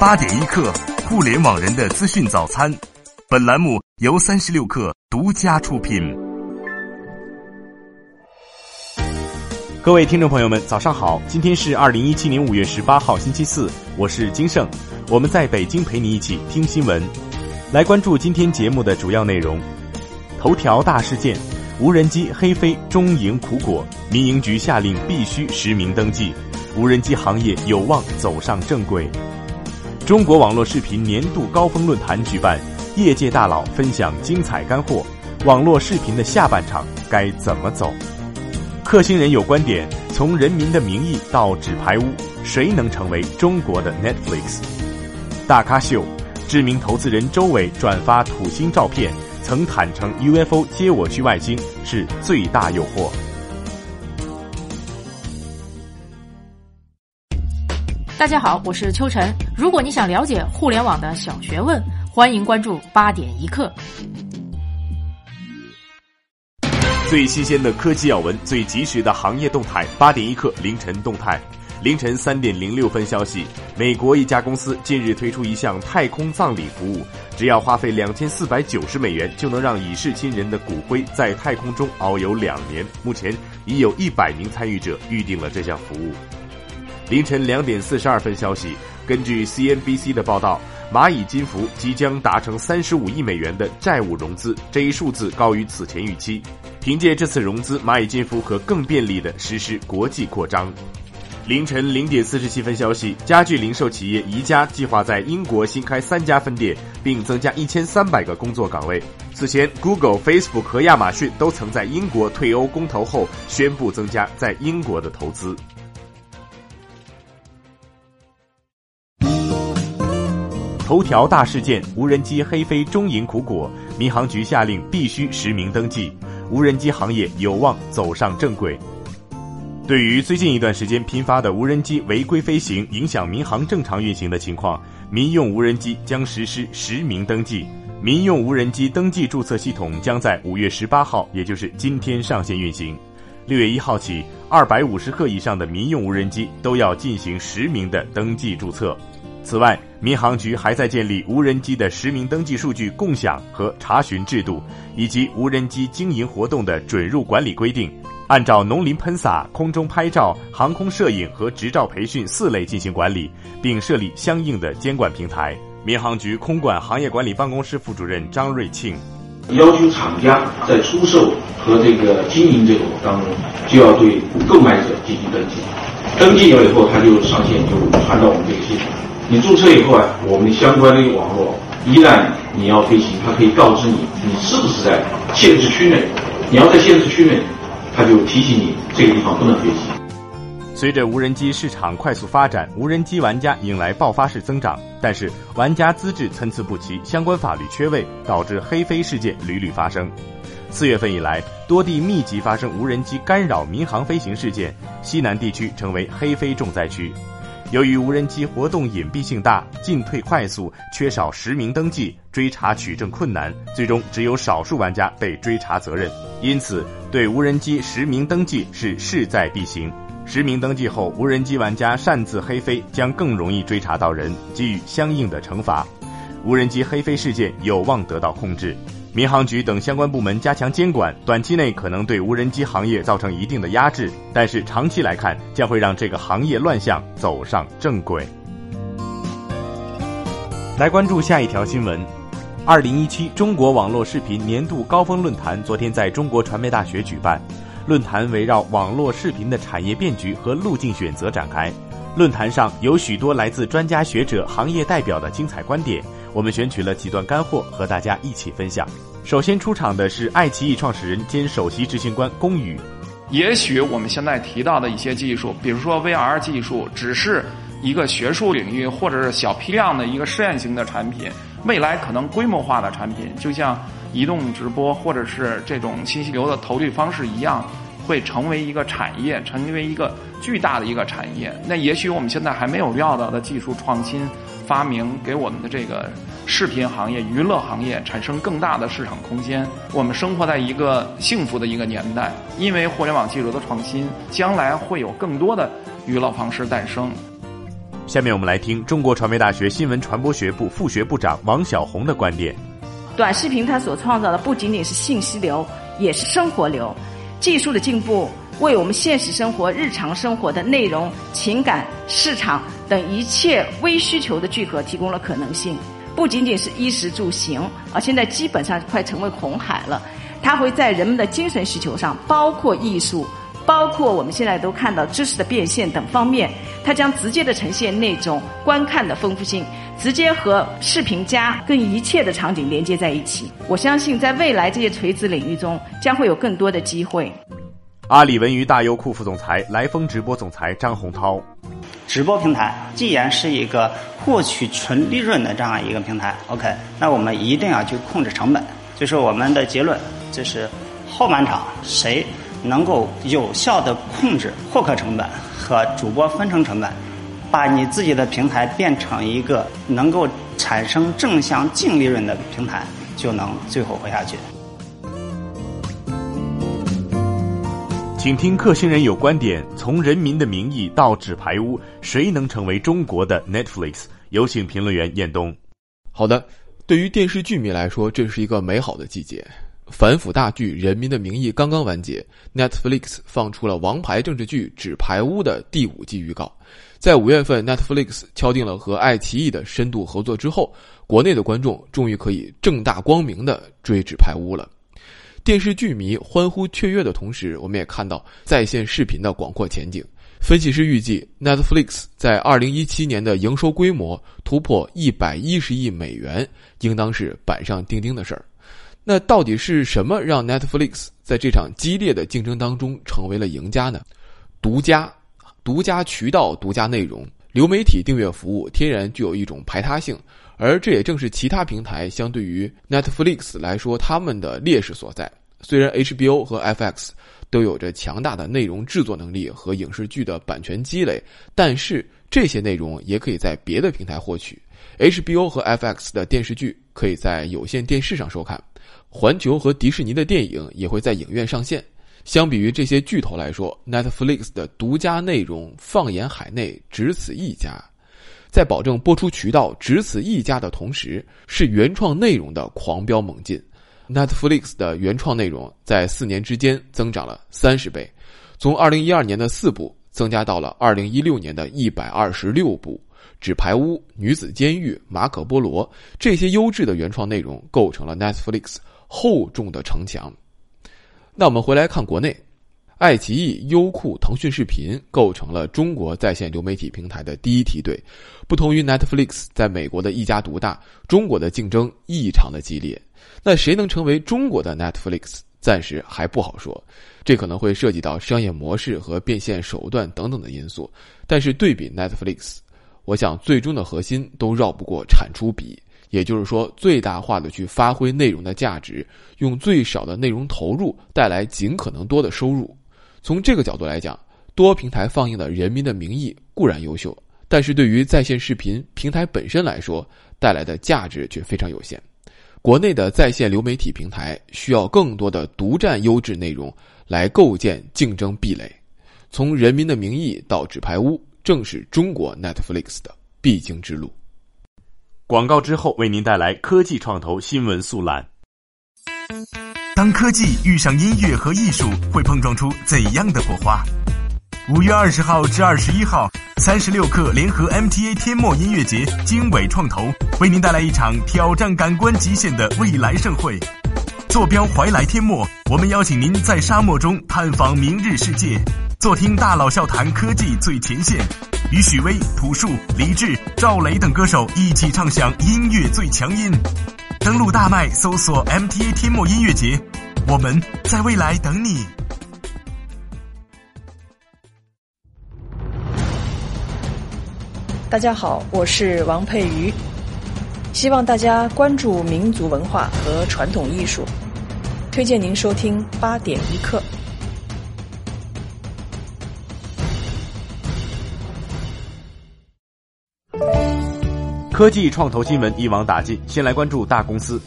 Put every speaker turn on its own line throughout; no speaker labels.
八点一刻，互联网人的资讯早餐。本栏目由三十六氪独家出品。
各位听众朋友们，早上好！今天是二零一七年五月十八号，星期四，我是金盛。我们在北京陪你一起听新闻，来关注今天节目的主要内容。头条大事件：无人机黑飞终迎苦果，民营局下令必须实名登记，无人机行业有望走上正轨。中国网络视频年度高峰论坛举办，业界大佬分享精彩干货，网络视频的下半场该怎么走？克星人有观点：从《人民的名义》到《纸牌屋》，谁能成为中国的 Netflix？大咖秀，知名投资人周伟转发土星照片，曾坦诚 UFO 接我去外星是最大诱惑。
大家好，我是秋晨。如果你想了解互联网的小学问，欢迎关注八点一刻。
最新鲜的科技要闻，最及时的行业动态，八点一刻凌晨动态。凌晨三点零六分，消息：美国一家公司近日推出一项太空葬礼服务，只要花费两千四百九十美元，就能让已逝亲人的骨灰在太空中遨游两年。目前已有一百名参与者预定了这项服务。凌晨两点四十二分，消息：根据 CNBC 的报道。蚂蚁金服即将达成三十五亿美元的债务融资，这一数字高于此前预期。凭借这次融资，蚂蚁金服可更便利地实施国际扩张。凌晨零点四十七分，消息：家具零售企业宜家计划在英国新开三家分店，并增加一千三百个工作岗位。此前，Google、Facebook 和亚马逊都曾在英国退欧公投后宣布增加在英国的投资。头条大事件：无人机黑飞中迎苦果，民航局下令必须实名登记，无人机行业有望走上正轨。对于最近一段时间频发的无人机违规飞行，影响民航正常运行的情况，民用无人机将实施实名登记。民用无人机登记注册系统将在五月十八号，也就是今天上线运行。六月一号起，二百五十克以上的民用无人机都要进行实名的登记注册。此外，民航局还在建立无人机的实名登记数据共享和查询制度，以及无人机经营活动的准入管理规定，按照农林喷洒、空中拍照、航空摄影和执照培训四类进行管理，并设立相应的监管平台。民航局空管行业管理办公室副主任张瑞庆
要求厂家在出售和这个经营这个当中，就要对购买者进行登记，登记了以后，他就上线就传到我们这个系统。你注册以后啊，我们相关的网络一旦你要飞行，它可以告知你你是不是在限制区内。你要在限制区内，它就提醒你这个地方不能飞行。
随着无人机市场快速发展，无人机玩家迎来爆发式增长，但是玩家资质参差不齐，相关法律缺位，导致黑飞事件屡屡发生。四月份以来，多地密集发生无人机干扰民航飞行事件，西南地区成为黑飞重灾区。由于无人机活动隐蔽性大、进退快速、缺少实名登记、追查取证困难，最终只有少数玩家被追查责任。因此，对无人机实名登记是势在必行。实名登记后，无人机玩家擅自黑飞将更容易追查到人，给予相应的惩罚。无人机黑飞事件有望得到控制。民航局等相关部门加强监管，短期内可能对无人机行业造成一定的压制，但是长期来看，将会让这个行业乱象走上正轨。来关注下一条新闻：二零一七中国网络视频年度高峰论坛昨天在中国传媒大学举办，论坛围绕网络视频的产业变局和路径选择展开。论坛上有许多来自专家学者、行业代表的精彩观点，我们选取了几段干货和大家一起分享。首先出场的是爱奇艺创始人兼首席执行官龚宇。
也许我们现在提到的一些技术，比如说 VR 技术，只是一个学术领域或者是小批量的一个试验型的产品。未来可能规模化的产品，就像移动直播或者是这种信息流的投递方式一样，会成为一个产业，成为一个巨大的一个产业。那也许我们现在还没有料到的技术创新。发明给我们的这个视频行业、娱乐行业产生更大的市场空间。我们生活在一个幸福的一个年代，因为互联网技术的创新，将来会有更多的娱乐方式诞生。
下面我们来听中国传媒大学新闻传播学部副学部长王晓红的观点。
短视频它所创造的不仅仅是信息流，也是生活流。技术的进步为我们现实生活、日常生活的内容、情感、市场等一切微需求的聚合提供了可能性。不仅仅是衣食住行，啊，现在基本上快成为红海了。它会在人们的精神需求上，包括艺术。包括我们现在都看到知识的变现等方面，它将直接的呈现那种观看的丰富性，直接和视频加跟一切的场景连接在一起。我相信在未来这些垂直领域中，将会有更多的机会。
阿里文娱大优酷副总裁、来风直播总裁张洪涛，
直播平台既然是一个获取纯利润的这样一个平台，OK，那我们一定要去控制成本。就是我们的结论，就是后半场谁。能够有效的控制获客成本和主播分成成本，把你自己的平台变成一个能够产生正向净利润的平台，就能最后活下去。
请听克星人有观点：从《人民的名义》到《纸牌屋》，谁能成为中国的 Netflix？有请评论员彦东。
好的，对于电视剧迷来说，这是一个美好的季节。反腐大剧《人民的名义》刚刚完结，Netflix 放出了王牌政治剧《纸牌屋》的第五季预告。在五月份，Netflix 敲定了和爱奇艺的深度合作之后，国内的观众终于可以正大光明的追《纸牌屋》了。电视剧迷欢呼雀跃的同时，我们也看到在线视频的广阔前景。分析师预计，Netflix 在二零一七年的营收规模突破一百一十亿美元，应当是板上钉钉的事儿。那到底是什么让 Netflix 在这场激烈的竞争当中成为了赢家呢？独家、独家渠道、独家内容、流媒体订阅服务，天然具有一种排他性，而这也正是其他平台相对于 Netflix 来说他们的劣势所在。虽然 HBO 和 FX 都有着强大的内容制作能力和影视剧的版权积累，但是这些内容也可以在别的平台获取。HBO 和 FX 的电视剧可以在有线电视上收看。环球和迪士尼的电影也会在影院上线。相比于这些巨头来说，Netflix 的独家内容放眼海内只此一家，在保证播出渠道只此一家的同时，是原创内容的狂飙猛进。Netflix 的原创内容在四年之间增长了三十倍，从二零一二年的四部增加到了二零一六年的一百二十六部。《纸牌屋》《女子监狱》《马可波罗》这些优质的原创内容构成了 Netflix。厚重的城墙。那我们回来看国内，爱奇艺、优酷、腾讯视频构成了中国在线流媒体平台的第一梯队。不同于 Netflix 在美国的一家独大，中国的竞争异常的激烈。那谁能成为中国的 Netflix，暂时还不好说。这可能会涉及到商业模式和变现手段等等的因素。但是对比 Netflix，我想最终的核心都绕不过产出比。也就是说，最大化的去发挥内容的价值，用最少的内容投入带来尽可能多的收入。从这个角度来讲，多平台放映的《人民的名义》固然优秀，但是对于在线视频平台本身来说，带来的价值却非常有限。国内的在线流媒体平台需要更多的独占优质内容来构建竞争壁垒。从《人民的名义》到《纸牌屋》，正是中国 Netflix 的必经之路。
广告之后，为您带来科技创投新闻速览。
当科技遇上音乐和艺术，会碰撞出怎样的火花？五月二十号至二十一号，三十六氪联合 MTA 天墨音乐节，经纬创投为您带来一场挑战感官极限的未来盛会。坐标怀来天墨，我们邀请您在沙漠中探访明日世界，坐听大佬笑谈科技最前线。与许巍、朴树、李志、赵雷等歌手一起唱响音乐最强音。登录大麦搜索 MTA 天墨音乐节，我们在未来等你。
大家好，我是王佩瑜，希望大家关注民族文化和传统艺术，推荐您收听八点一刻。
科技创投新闻一网打尽，先来关注大公司。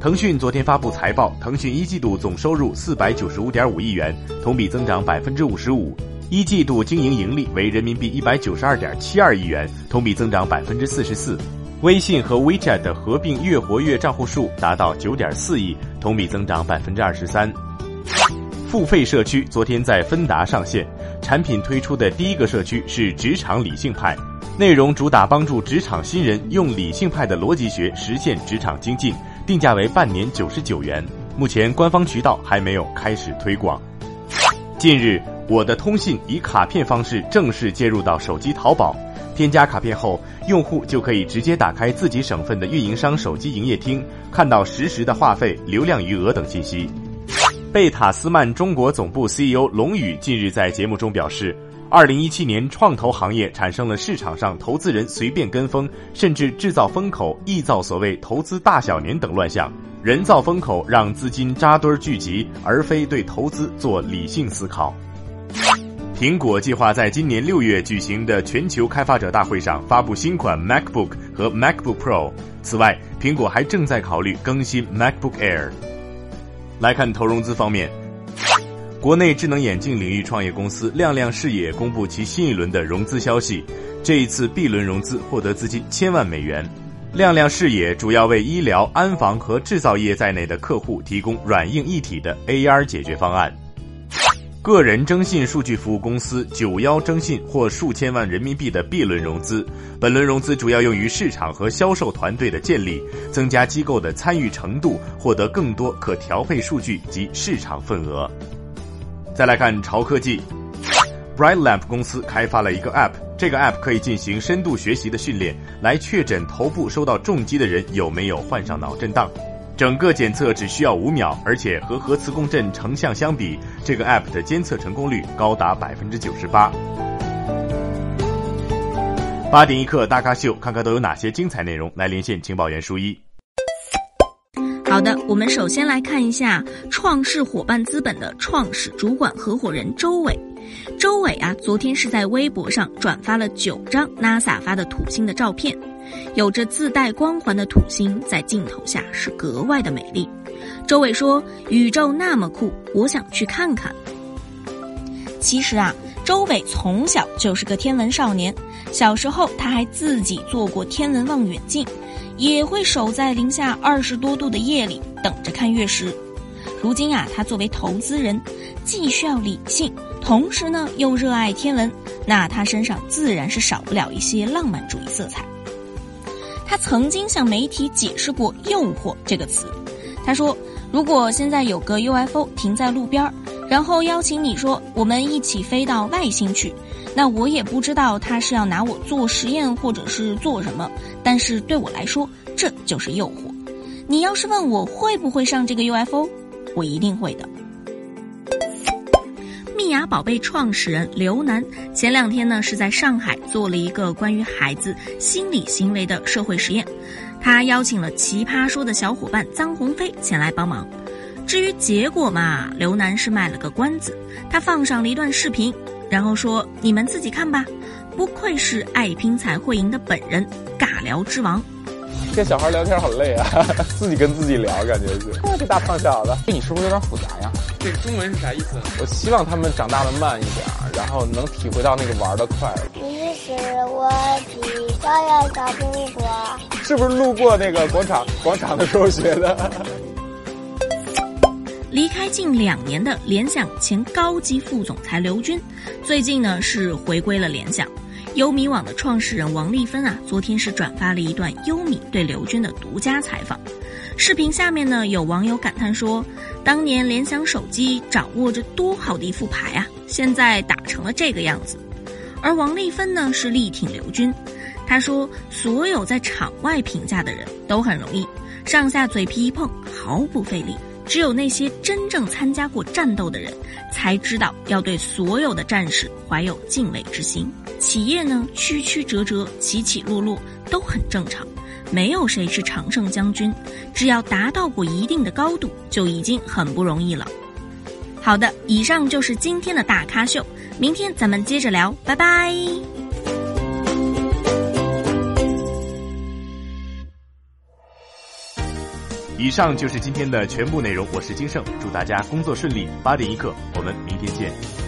腾讯昨天发布财报，腾讯一季度总收入四百九十五点五亿元，同比增长百分之五十五，一季度经营盈利为人民币一百九十二点七二亿元，同比增长百分之四十四。微信和 WeChat 的合并月活跃账户数达到九点四亿，同比增长百分之二十三。付费社区昨天在芬达上线，产品推出的第一个社区是职场理性派，内容主打帮助职场新人用理性派的逻辑学实现职场精进，定价为半年九十九元。目前官方渠道还没有开始推广。近日，我的通信以卡片方式正式接入到手机淘宝。添加卡片后，用户就可以直接打开自己省份的运营商手机营业厅，看到实时的话费、流量余额等信息。贝塔斯曼中国总部 CEO 龙宇近日在节目中表示，二零一七年创投行业产生了市场上投资人随便跟风，甚至制造风口、臆造所谓投资大小年等乱象，人造风口让资金扎堆聚集，而非对投资做理性思考。苹果计划在今年六月举行的全球开发者大会上发布新款 MacBook 和 MacBook Pro。此外，苹果还正在考虑更新 MacBook Air。来看投融资方面，国内智能眼镜领域创业公司亮亮视野公布其新一轮的融资消息。这一次 B 轮融资获得资金千万美元。亮亮视野主要为医疗、安防和制造业在内的客户提供软硬一体的 AR 解决方案。个人征信数据服务公司九幺征信获数千万人民币的 B 轮融资，本轮融资主要用于市场和销售团队的建立，增加机构的参与程度，获得更多可调配数据及市场份额。再来看潮科技，Bright Lamp 公司开发了一个 App，这个 App 可以进行深度学习的训练，来确诊头部受到重击的人有没有患上脑震荡。整个检测只需要五秒，而且和核磁共振成像相比，这个 App 的监测成功率高达百分之九十八。八点一刻大咖秀，看看都有哪些精彩内容。来连线情报员舒一。
好的，我们首先来看一下创世伙伴资本的创始主管合伙人周伟。周伟啊，昨天是在微博上转发了九张 NASA 发的土星的照片。有着自带光环的土星在镜头下是格外的美丽。周伟说：“宇宙那么酷，我想去看看。”其实啊，周伟从小就是个天文少年。小时候他还自己做过天文望远镜，也会守在零下二十多度的夜里等着看月食。如今啊，他作为投资人，既需要理性，同时呢又热爱天文，那他身上自然是少不了一些浪漫主义色彩。他曾经向媒体解释过“诱惑”这个词。他说：“如果现在有个 UFO 停在路边儿，然后邀请你说我们一起飞到外星去，那我也不知道他是要拿我做实验或者是做什么。但是对我来说，这就是诱惑。你要是问我会不会上这个 UFO，我一定会的。”蜜芽宝贝创始人刘楠前两天呢是在上海做了一个关于孩子心理行为的社会实验，他邀请了奇葩说的小伙伴臧鸿飞前来帮忙。至于结果嘛，刘楠是卖了个关子，他放上了一段视频，然后说：“你们自己看吧。”不愧是爱拼才会赢的本人，尬聊之王。
跟小孩聊天好累啊，自己跟自己聊，感觉是。这大胖小子，你是不是有点复杂呀？
这个中文是啥意思？
我希望他们长大的慢一点，然后能体会到那个玩的快。
乐。你是我的小呀小苹果。
是不是路过那个广场广场的时候学的？
离开近两年的联想前高级副总裁刘军，最近呢是回归了联想。优米网的创始人王丽芬啊，昨天是转发了一段优米对刘军的独家采访。视频下面呢，有网友感叹说：“当年联想手机掌握着多好的一副牌啊，现在打成了这个样子。”而王丽芬呢是力挺刘军，他说：“所有在场外评价的人都很容易，上下嘴皮一碰毫不费力。只有那些真正参加过战斗的人，才知道要对所有的战士怀有敬畏之心。”企业呢，曲曲折折、起起落落都很正常，没有谁是常胜将军。只要达到过一定的高度，就已经很不容易了。好的，以上就是今天的大咖秀，明天咱们接着聊，拜拜。
以上就是今天的全部内容，我是金盛，祝大家工作顺利。八点一刻，我们明天见。